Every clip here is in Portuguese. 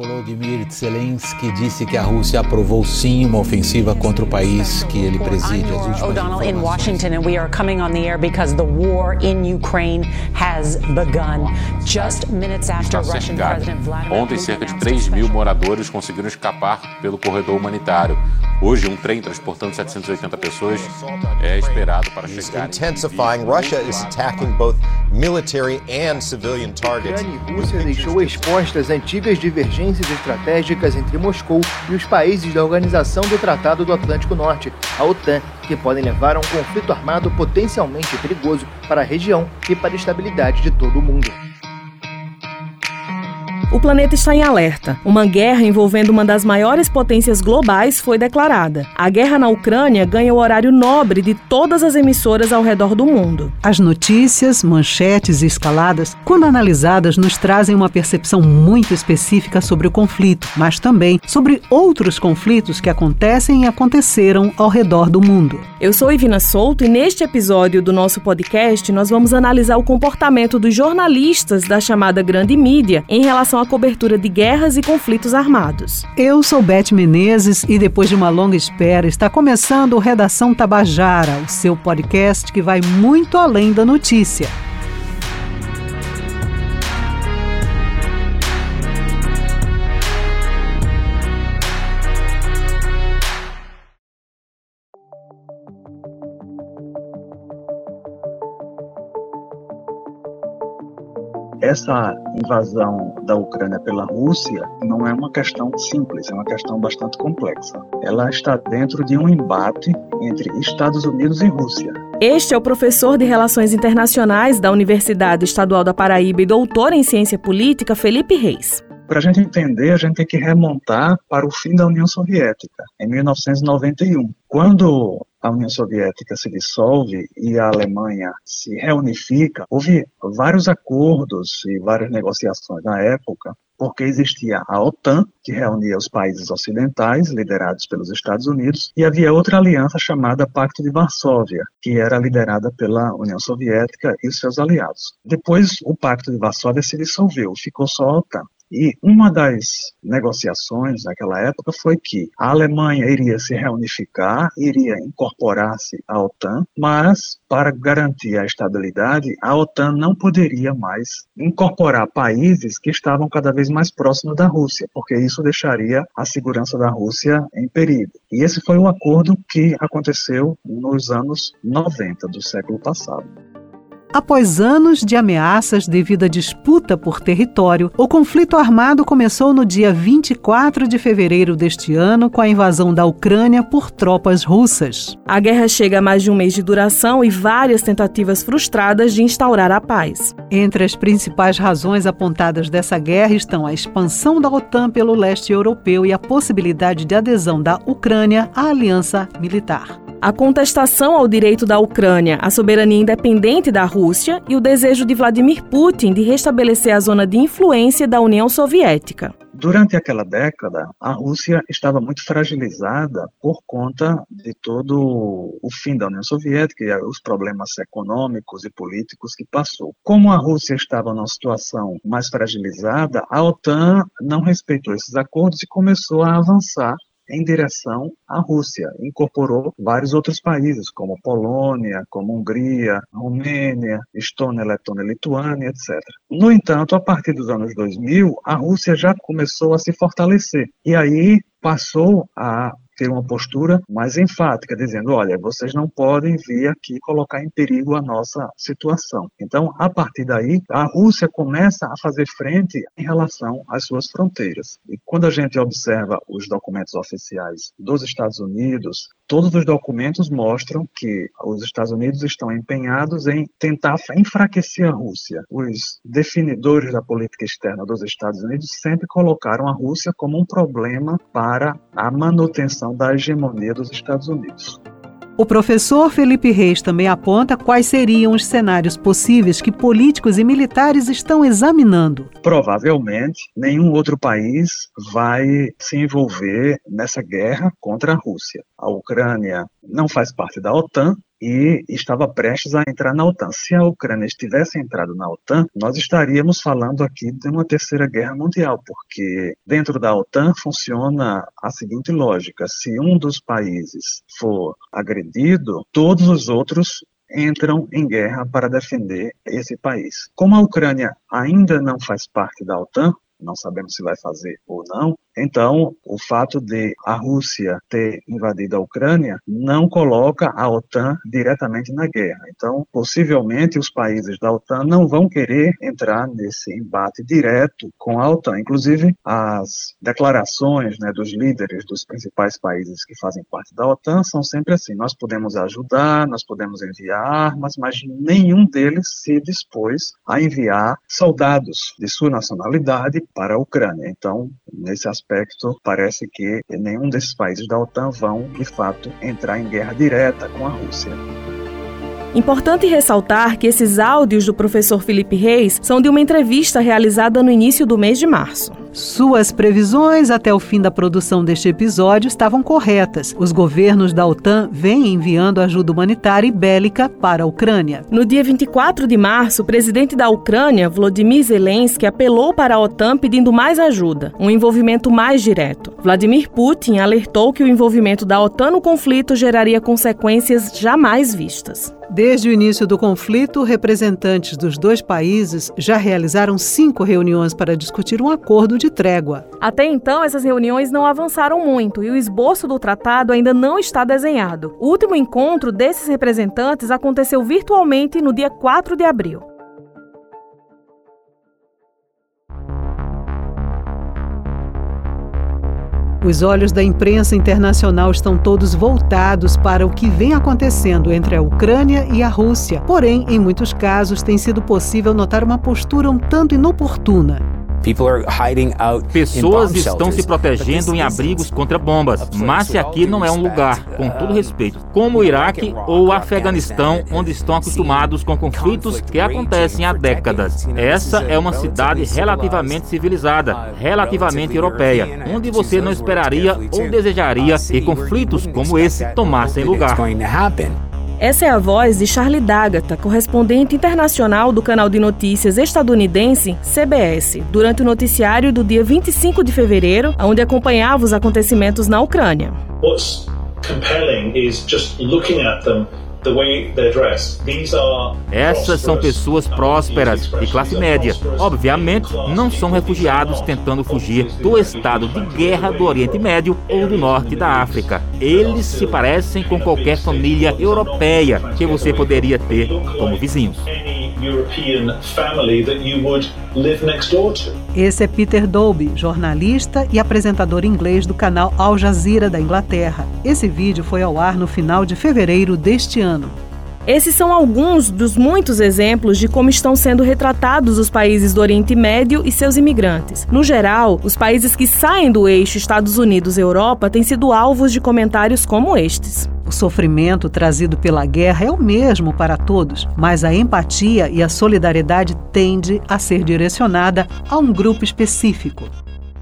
Volodymyr Zelensky disse que a Rússia aprovou sim uma ofensiva contra o país que ele preside. As O'Donnell in Washington and we are coming on the air because the war in Ukraine has begun. Just minutes after Russian President Vladimir Ontem cerca de 3 mil moradores conseguiram escapar pelo corredor humanitário. Hoje um trem transportando 780 pessoas é esperado para chegar. Intensifying, Russia is attacking both military and civilian targets. A Rússia deixou expostas antigas divergências estratégicas entre Moscou e os países da Organização do Tratado do Atlântico Norte, a OTAN, que podem levar a um conflito armado potencialmente perigoso para a região e para a estabilidade de todo o mundo. O planeta está em alerta. Uma guerra envolvendo uma das maiores potências globais foi declarada. A guerra na Ucrânia ganha o horário nobre de todas as emissoras ao redor do mundo. As notícias, manchetes e escaladas, quando analisadas, nos trazem uma percepção muito específica sobre o conflito, mas também sobre outros conflitos que acontecem e aconteceram ao redor do mundo. Eu sou Ivina Souto e neste episódio do nosso podcast nós vamos analisar o comportamento dos jornalistas da chamada grande mídia em relação à cobertura de guerras e conflitos armados. Eu sou Beth Menezes e depois de uma longa espera está começando o Redação Tabajara, o seu podcast que vai muito além da notícia. Essa invasão da Ucrânia pela Rússia não é uma questão simples, é uma questão bastante complexa. Ela está dentro de um embate entre Estados Unidos e Rússia. Este é o professor de Relações Internacionais da Universidade Estadual da Paraíba e doutor em Ciência Política, Felipe Reis. Para a gente entender, a gente tem que remontar para o fim da União Soviética, em 1991. Quando a União Soviética se dissolve e a Alemanha se reunifica, houve vários acordos e várias negociações na época, porque existia a OTAN, que reunia os países ocidentais, liderados pelos Estados Unidos, e havia outra aliança chamada Pacto de Varsóvia, que era liderada pela União Soviética e seus aliados. Depois, o Pacto de Varsóvia se dissolveu, ficou só a OTAN. E uma das negociações naquela época foi que a Alemanha iria se reunificar, iria incorporar-se à OTAN, mas para garantir a estabilidade, a OTAN não poderia mais incorporar países que estavam cada vez mais próximos da Rússia, porque isso deixaria a segurança da Rússia em perigo. E esse foi o acordo que aconteceu nos anos 90 do século passado. Após anos de ameaças devido à disputa por território, o conflito armado começou no dia 24 de fevereiro deste ano com a invasão da Ucrânia por tropas russas. A guerra chega a mais de um mês de duração e várias tentativas frustradas de instaurar a paz. Entre as principais razões apontadas dessa guerra estão a expansão da OTAN pelo leste europeu e a possibilidade de adesão da Ucrânia à aliança militar a contestação ao direito da Ucrânia à soberania independente da Rússia e o desejo de Vladimir Putin de restabelecer a zona de influência da União Soviética. Durante aquela década, a Rússia estava muito fragilizada por conta de todo o fim da União Soviética e os problemas econômicos e políticos que passou. Como a Rússia estava numa situação mais fragilizada, a OTAN não respeitou esses acordos e começou a avançar em direção à Rússia. Incorporou vários outros países, como Polônia, como Hungria, Romênia, Estônia, Letônia, Lituânia, etc. No entanto, a partir dos anos 2000, a Rússia já começou a se fortalecer. E aí passou a ter uma postura mais enfática, dizendo: olha, vocês não podem vir aqui colocar em perigo a nossa situação. Então, a partir daí, a Rússia começa a fazer frente em relação às suas fronteiras. E quando a gente observa os documentos oficiais dos Estados Unidos, todos os documentos mostram que os Estados Unidos estão empenhados em tentar enfraquecer a Rússia. Os definidores da política externa dos Estados Unidos sempre colocaram a Rússia como um problema para a manutenção da hegemonia dos Estados Unidos. O professor Felipe Reis também aponta quais seriam os cenários possíveis que políticos e militares estão examinando. Provavelmente, nenhum outro país vai se envolver nessa guerra contra a Rússia. A Ucrânia não faz parte da OTAN, e estava prestes a entrar na OTAN. Se a Ucrânia tivesse entrado na OTAN, nós estaríamos falando aqui de uma terceira guerra mundial, porque dentro da OTAN funciona a seguinte lógica: se um dos países for agredido, todos os outros entram em guerra para defender esse país. Como a Ucrânia ainda não faz parte da OTAN, não sabemos se vai fazer ou não, então, o fato de a Rússia ter invadido a Ucrânia não coloca a OTAN diretamente na guerra. Então, possivelmente, os países da OTAN não vão querer entrar nesse embate direto com a OTAN. Inclusive, as declarações né, dos líderes dos principais países que fazem parte da OTAN são sempre assim: nós podemos ajudar, nós podemos enviar armas, mas nenhum deles se dispôs a enviar soldados de sua nacionalidade para a Ucrânia. Então, nesse aspecto, parece que nenhum desses países da OTAN vão, de fato, entrar em guerra direta com a Rússia. Importante ressaltar que esses áudios do professor Felipe Reis são de uma entrevista realizada no início do mês de março. Suas previsões até o fim da produção deste episódio estavam corretas. Os governos da OTAN vêm enviando ajuda humanitária e bélica para a Ucrânia. No dia 24 de março, o presidente da Ucrânia, Volodymyr Zelensky, apelou para a OTAN pedindo mais ajuda, um envolvimento mais direto. Vladimir Putin alertou que o envolvimento da OTAN no conflito geraria consequências jamais vistas. Desde o início do conflito, representantes dos dois países já realizaram cinco reuniões para discutir um acordo de trégua. Até então, essas reuniões não avançaram muito e o esboço do tratado ainda não está desenhado. O último encontro desses representantes aconteceu virtualmente no dia 4 de abril. Os olhos da imprensa internacional estão todos voltados para o que vem acontecendo entre a Ucrânia e a Rússia. Porém, em muitos casos, tem sido possível notar uma postura um tanto inoportuna. Pessoas estão se protegendo em abrigos contra bombas, mas se aqui não é um lugar, com todo respeito, como o Iraque ou o Afeganistão, onde estão acostumados com conflitos que acontecem há décadas. Essa é uma cidade relativamente civilizada, relativamente europeia, onde você não esperaria ou desejaria que conflitos como esse tomassem lugar. Essa é a voz de Charlie D'Agata, correspondente internacional do canal de notícias estadunidense CBS, durante o noticiário do dia 25 de fevereiro, onde acompanhava os acontecimentos na Ucrânia. What's compelling is just looking at them essas são pessoas prósperas de classe média. Obviamente, não são refugiados tentando fugir do estado de guerra do Oriente Médio ou do norte da África. Eles se parecem com qualquer família europeia que você poderia ter como vizinhos. Esse é Peter Dolby, jornalista e apresentador inglês do canal Al Jazeera da Inglaterra. Esse vídeo foi ao ar no final de fevereiro deste ano. Esses são alguns dos muitos exemplos de como estão sendo retratados os países do Oriente Médio e seus imigrantes. No geral, os países que saem do eixo Estados Unidos-Europa têm sido alvos de comentários como estes. O sofrimento trazido pela guerra é o mesmo para todos, mas a empatia e a solidariedade tende a ser direcionada a um grupo específico.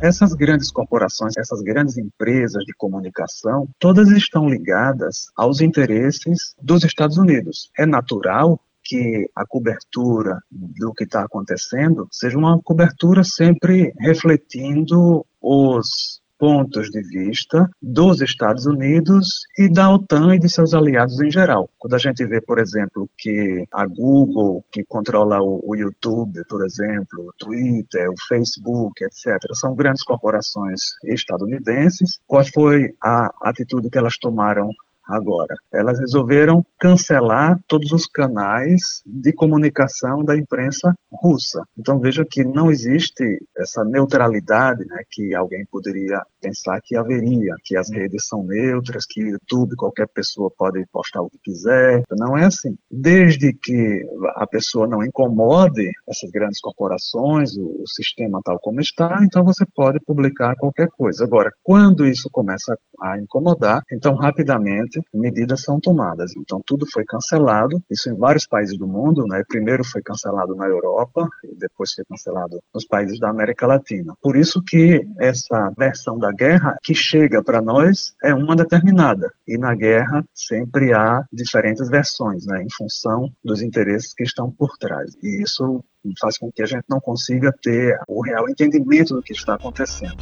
Essas grandes corporações, essas grandes empresas de comunicação, todas estão ligadas aos interesses dos Estados Unidos. É natural que a cobertura do que está acontecendo seja uma cobertura sempre refletindo os pontos de vista dos Estados Unidos e da OTAN e de seus aliados em geral. Quando a gente vê, por exemplo, que a Google, que controla o, o YouTube, por exemplo, o Twitter, o Facebook, etc., são grandes corporações estadunidenses, qual foi a atitude que elas tomaram agora. Elas resolveram cancelar todos os canais de comunicação da imprensa russa. Então veja que não existe essa neutralidade né, que alguém poderia pensar que haveria, que as redes são neutras, que o YouTube qualquer pessoa pode postar o que quiser. Não é assim. Desde que a pessoa não incomode essas grandes corporações, o, o sistema tal como está, então você pode publicar qualquer coisa. Agora, quando isso começa a incomodar, então rapidamente medidas são tomadas. Então tudo foi cancelado, isso em vários países do mundo, né? Primeiro foi cancelado na Europa e depois foi cancelado nos países da América Latina. Por isso que essa versão da guerra que chega para nós é uma determinada e na guerra sempre há diferentes versões, né? Em função dos interesses que estão por trás. E isso faz com que a gente não consiga ter o real entendimento do que está acontecendo.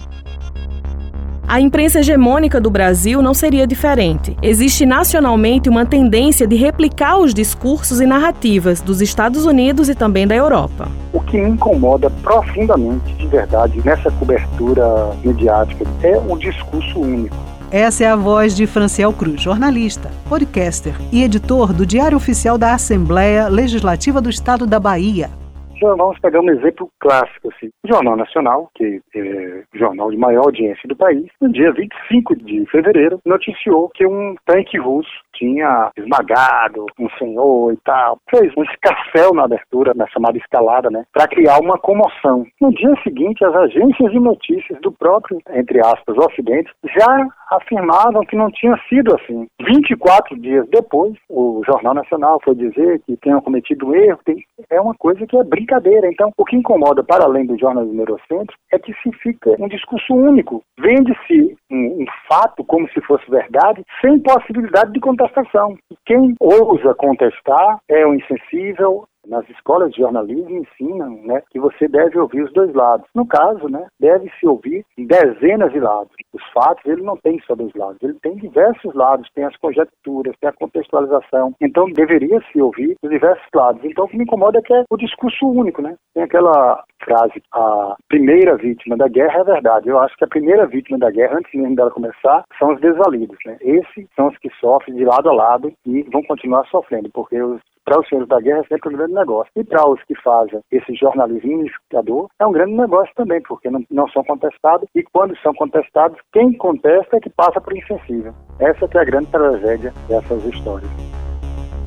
A imprensa hegemônica do Brasil não seria diferente. Existe nacionalmente uma tendência de replicar os discursos e narrativas dos Estados Unidos e também da Europa. O que me incomoda profundamente, de verdade, nessa cobertura mediática é o discurso único. Essa é a voz de Franciel Cruz, jornalista, podcaster e editor do Diário Oficial da Assembleia Legislativa do Estado da Bahia. Então, vamos pegar um exemplo clássico, assim. O Jornal Nacional, que é o jornal de maior audiência do país, no dia 25 de fevereiro, noticiou que um tanque russo tinha esmagado um senhor e tal. Fez um escarcel na abertura, na chamada escalada, né? Para criar uma comoção. No dia seguinte, as agências de notícias do próprio, entre aspas, Ocidente, já afirmavam que não tinha sido assim. 24 dias depois, o Jornal Nacional foi dizer que tenham cometido erro. Tem... É uma coisa que é brincadeira. Então, o que incomoda, para além do jornalismo eurocêntrico, é que se fica um discurso único. Vende-se um, um fato como se fosse verdade, sem possibilidade de contestação. Quem ousa contestar é o insensível, nas escolas de jornalismo ensinam né, que você deve ouvir os dois lados. No caso, né, deve-se ouvir dezenas de lados. Os fatos, ele não tem só dois lados, ele tem diversos lados, tem as conjecturas, tem a contextualização. Então, deveria se ouvir os diversos lados. Então, o que me incomoda é que é o discurso único, né? Tem aquela frase, a primeira vítima da guerra é verdade. Eu acho que a primeira vítima da guerra, antes mesmo dela começar, são os desvalidos, né? Esses são os que sofrem de lado a lado e vão continuar sofrendo, porque os para os senhores da guerra é sempre um grande negócio. E para os que fazem esse jornalismo unificador, é um grande negócio também, porque não, não são contestados e quando são contestados, quem contesta é que passa por insensível. Essa é a grande tragédia dessas histórias.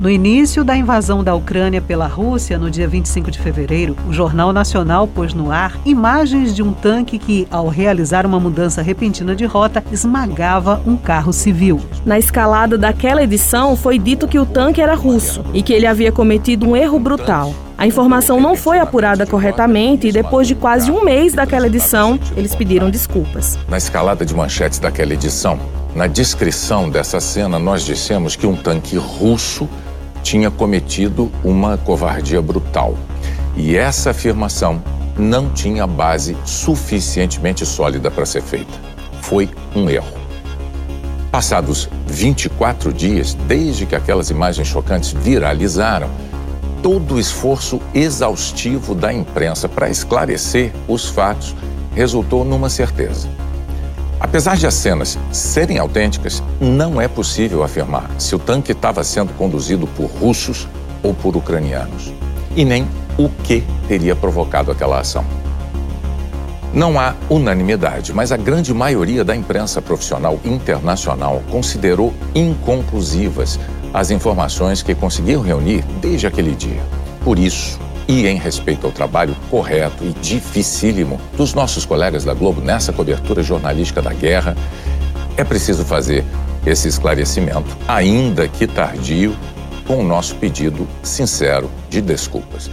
No início da invasão da Ucrânia pela Rússia, no dia 25 de fevereiro, o Jornal Nacional pôs no ar imagens de um tanque que, ao realizar uma mudança repentina de rota, esmagava um carro civil. Na escalada daquela edição, foi dito que o tanque era russo e que ele havia cometido um erro brutal. A informação não foi apurada corretamente e depois de quase um mês daquela edição, eles pediram desculpas. Na escalada de manchetes daquela edição, na descrição dessa cena, nós dissemos que um tanque russo tinha cometido uma covardia brutal. E essa afirmação não tinha base suficientemente sólida para ser feita. Foi um erro. Passados 24 dias, desde que aquelas imagens chocantes viralizaram, todo o esforço exaustivo da imprensa para esclarecer os fatos resultou numa certeza. Apesar de as cenas serem autênticas, não é possível afirmar se o tanque estava sendo conduzido por russos ou por ucranianos, e nem o que teria provocado aquela ação. Não há unanimidade, mas a grande maioria da imprensa profissional internacional considerou inconclusivas as informações que conseguiram reunir desde aquele dia. Por isso, e em respeito ao trabalho correto e dificílimo dos nossos colegas da Globo nessa cobertura jornalística da guerra, é preciso fazer esse esclarecimento, ainda que tardio, com o nosso pedido sincero de desculpas.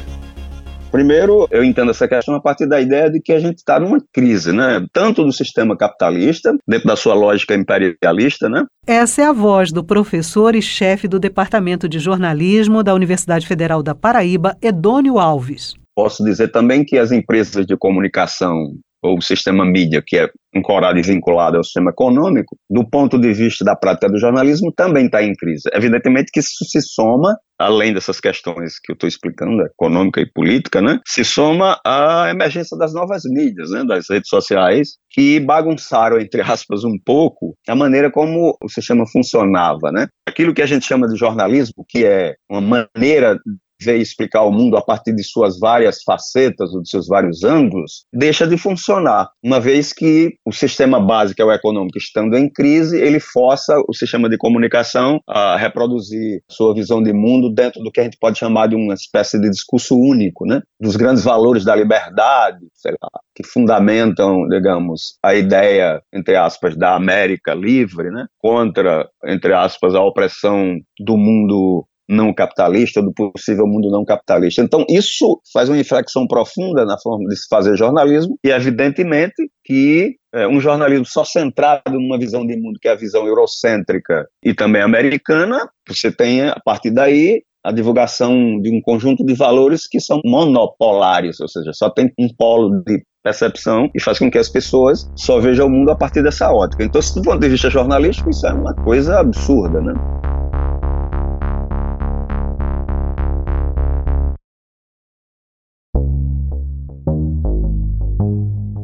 Primeiro, eu entendo essa questão a partir da ideia de que a gente está numa crise, né? Tanto do sistema capitalista, dentro da sua lógica imperialista, né? Essa é a voz do professor e chefe do Departamento de Jornalismo da Universidade Federal da Paraíba, Edônio Alves. Posso dizer também que as empresas de comunicação ou o sistema mídia, que é ancorado e vinculado ao sistema econômico, do ponto de vista da prática do jornalismo, também está em crise. Evidentemente que isso se soma, além dessas questões que eu estou explicando, econômica e política, né, se soma à emergência das novas mídias, né, das redes sociais, que bagunçaram, entre aspas, um pouco a maneira como o sistema funcionava. Né? Aquilo que a gente chama de jornalismo, que é uma maneira ver explicar o mundo a partir de suas várias facetas ou de seus vários ângulos, deixa de funcionar, uma vez que o sistema básico, é o econômico, estando em crise, ele força o sistema de comunicação a reproduzir sua visão de mundo dentro do que a gente pode chamar de uma espécie de discurso único, né? dos grandes valores da liberdade, sei lá, que fundamentam, digamos, a ideia, entre aspas, da América livre, né, contra, entre aspas, a opressão do mundo não capitalista, do possível mundo não capitalista. Então, isso faz uma inflexão profunda na forma de se fazer jornalismo, e evidentemente que é, um jornalismo só centrado numa visão de mundo, que é a visão eurocêntrica e também americana, você tem, a partir daí, a divulgação de um conjunto de valores que são monopolares, ou seja, só tem um polo de percepção e faz com que as pessoas só vejam o mundo a partir dessa ótica. Então, do ponto de vista jornalístico, isso é uma coisa absurda, né?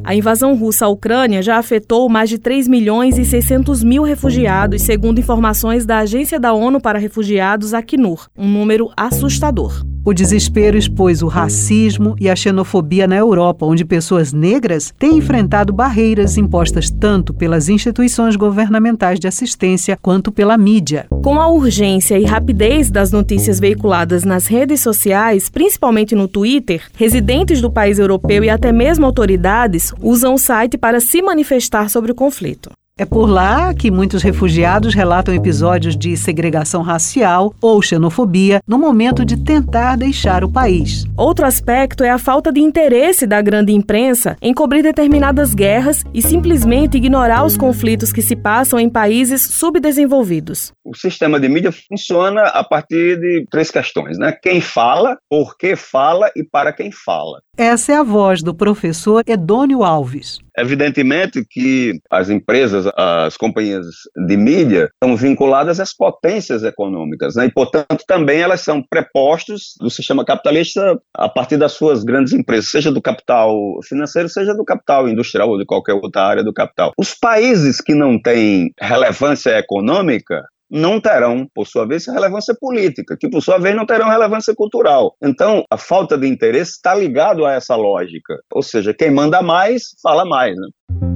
A invasão russa à Ucrânia já afetou mais de 3 milhões e 600 mil refugiados, segundo informações da Agência da ONU para Refugiados, Acnur, um número assustador. O desespero expôs o racismo e a xenofobia na Europa, onde pessoas negras têm enfrentado barreiras impostas tanto pelas instituições governamentais de assistência quanto pela mídia. Com a urgência e rapidez das notícias veiculadas nas redes sociais, principalmente no Twitter, residentes do país europeu e até mesmo autoridades usam o site para se manifestar sobre o conflito. É por lá que muitos refugiados relatam episódios de segregação racial ou xenofobia no momento de tentar deixar o país. Outro aspecto é a falta de interesse da grande imprensa em cobrir determinadas guerras e simplesmente ignorar os conflitos que se passam em países subdesenvolvidos. O sistema de mídia funciona a partir de três questões, né? Quem fala, por que fala e para quem fala. Essa é a voz do professor Edônio Alves. Evidentemente que as empresas, as companhias de mídia, estão vinculadas às potências econômicas, né? e, portanto, também elas são prepostos do sistema capitalista a partir das suas grandes empresas, seja do capital financeiro, seja do capital industrial ou de qualquer outra área do capital. Os países que não têm relevância econômica, não terão, por sua vez, relevância política, que por sua vez não terão relevância cultural. Então, a falta de interesse está ligado a essa lógica. Ou seja, quem manda mais, fala mais. Né?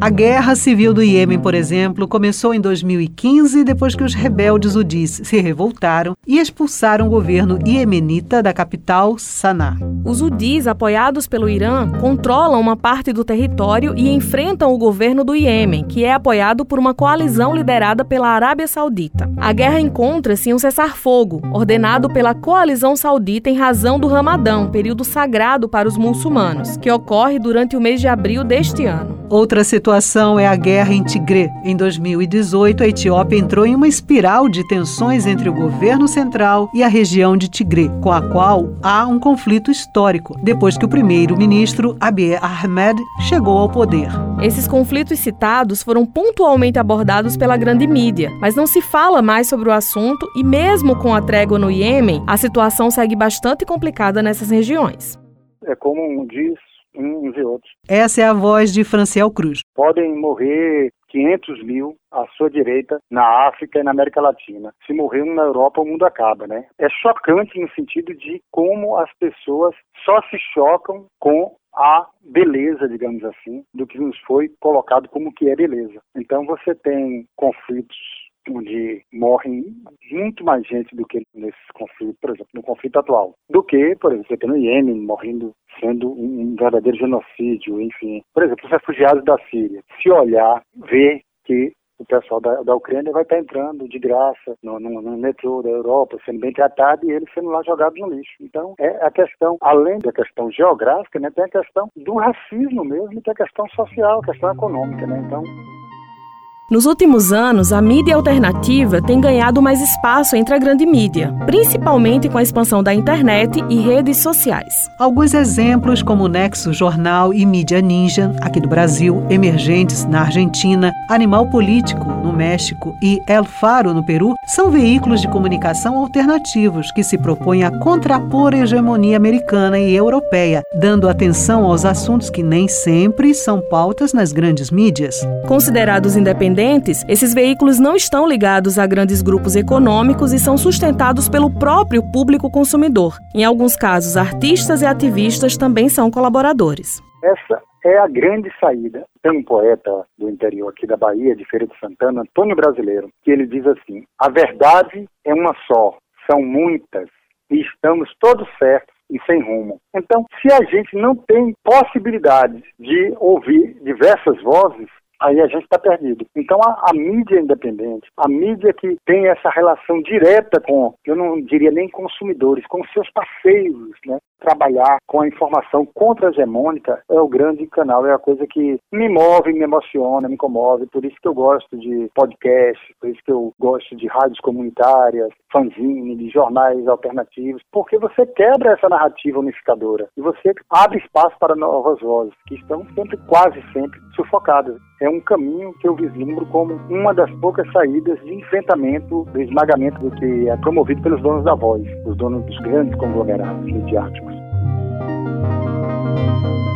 A guerra civil do Iêmen, por exemplo, começou em 2015 depois que os rebeldes Houthis se revoltaram e expulsaram o governo iemenita da capital, Sanaa. Os Houthis, apoiados pelo Irã, controlam uma parte do território e enfrentam o governo do Iêmen, que é apoiado por uma coalizão liderada pela Arábia Saudita. A guerra encontra-se em um cessar-fogo, ordenado pela coalizão saudita em razão do Ramadão, período sagrado para os muçulmanos, que ocorre durante o mês de abril deste ano. Outra situação é a guerra em Tigré. Em 2018, a Etiópia entrou em uma espiral de tensões entre o governo central e a região de Tigré, com a qual há um conflito histórico, depois que o primeiro-ministro Abiy Ahmed chegou ao poder. Esses conflitos citados foram pontualmente abordados pela grande mídia, mas não se fala mais sobre o assunto e, mesmo com a trégua no Iêmen, a situação segue bastante complicada nessas regiões. É como diz uns e outros. Essa é a voz de Franciel Cruz. Podem morrer 500 mil à sua direita na África e na América Latina. Se morrer um na Europa, o mundo acaba, né? É chocante no sentido de como as pessoas só se chocam com a beleza, digamos assim, do que nos foi colocado como que é beleza. Então você tem conflitos onde morrem muito mais gente do que nesses conflitos, por exemplo, conflito atual, do que, por exemplo, você tem no Iêmen morrendo sendo um verdadeiro genocídio, enfim. Por exemplo, os refugiados da Síria. Se olhar, ver que o pessoal da, da Ucrânia vai estar entrando de graça no, no, no, metrô da Europa, sendo bem tratado e eles sendo lá jogados no lixo. Então, é a questão, além da questão geográfica, né, tem a questão do racismo mesmo tem a questão social, a questão econômica. Né? Então, nos últimos anos, a mídia alternativa tem ganhado mais espaço entre a grande mídia, principalmente com a expansão da internet e redes sociais. Alguns exemplos, como o Nexo Jornal e Mídia Ninja, aqui do Brasil, Emergentes, na Argentina, Animal Político, no México, e El Faro, no Peru, são veículos de comunicação alternativos que se propõem a contrapor a hegemonia americana e europeia, dando atenção aos assuntos que nem sempre são pautas nas grandes mídias. Considerados independentes, independentes, esses veículos não estão ligados a grandes grupos econômicos e são sustentados pelo próprio público consumidor. Em alguns casos, artistas e ativistas também são colaboradores. Essa é a grande saída. Tem um poeta do interior aqui da Bahia, de Feira de Santana, Antônio Brasileiro, que ele diz assim: A verdade é uma só, são muitas, e estamos todos certos e sem rumo. Então, se a gente não tem possibilidade de ouvir diversas vozes, aí a gente está perdido. Então a, a, mídia independente, a mídia que tem essa relação direta com, eu não diria nem consumidores, com seus parceiros, né? Trabalhar com a informação contra-hegemônica é o grande canal, é a coisa que me move, me emociona, me comove. Por isso que eu gosto de podcast, por isso que eu gosto de rádios comunitárias, fanzine, de jornais alternativos, porque você quebra essa narrativa unificadora e você abre espaço para novas vozes que estão sempre, quase sempre, sufocadas. É um caminho que eu vislumbro como uma das poucas saídas de enfrentamento do esmagamento do que é promovido pelos donos da voz, os donos dos grandes conglomerados midiáticos. Thank you.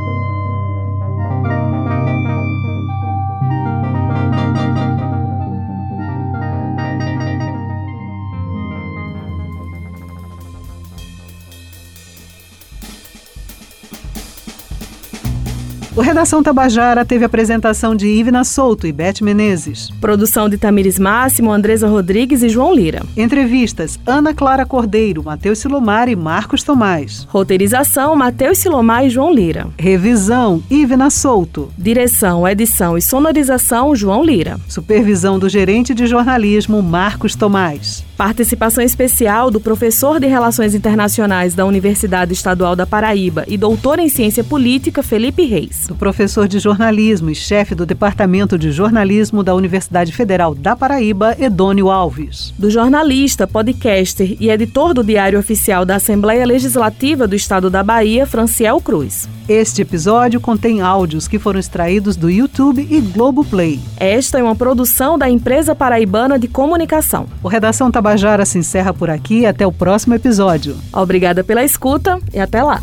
O Redação Tabajara teve apresentação de Ivna Souto e Beth Menezes. Produção de Tamires Máximo, Andresa Rodrigues e João Lira. Entrevistas: Ana Clara Cordeiro, Matheus Silomar e Marcos Tomás. Roteirização: Matheus Silomar e João Lira. Revisão: Ivna Souto. Direção, edição e sonorização: João Lira. Supervisão do gerente de jornalismo Marcos Tomás. Participação especial do professor de Relações Internacionais da Universidade Estadual da Paraíba e doutor em Ciência Política Felipe Reis do professor de jornalismo e chefe do Departamento de Jornalismo da Universidade Federal da Paraíba, Edônio Alves. Do jornalista, podcaster e editor do Diário Oficial da Assembleia Legislativa do Estado da Bahia, Franciel Cruz. Este episódio contém áudios que foram extraídos do YouTube e Globoplay. Esta é uma produção da Empresa Paraibana de Comunicação. O Redação Tabajara se encerra por aqui. Até o próximo episódio. Obrigada pela escuta e até lá.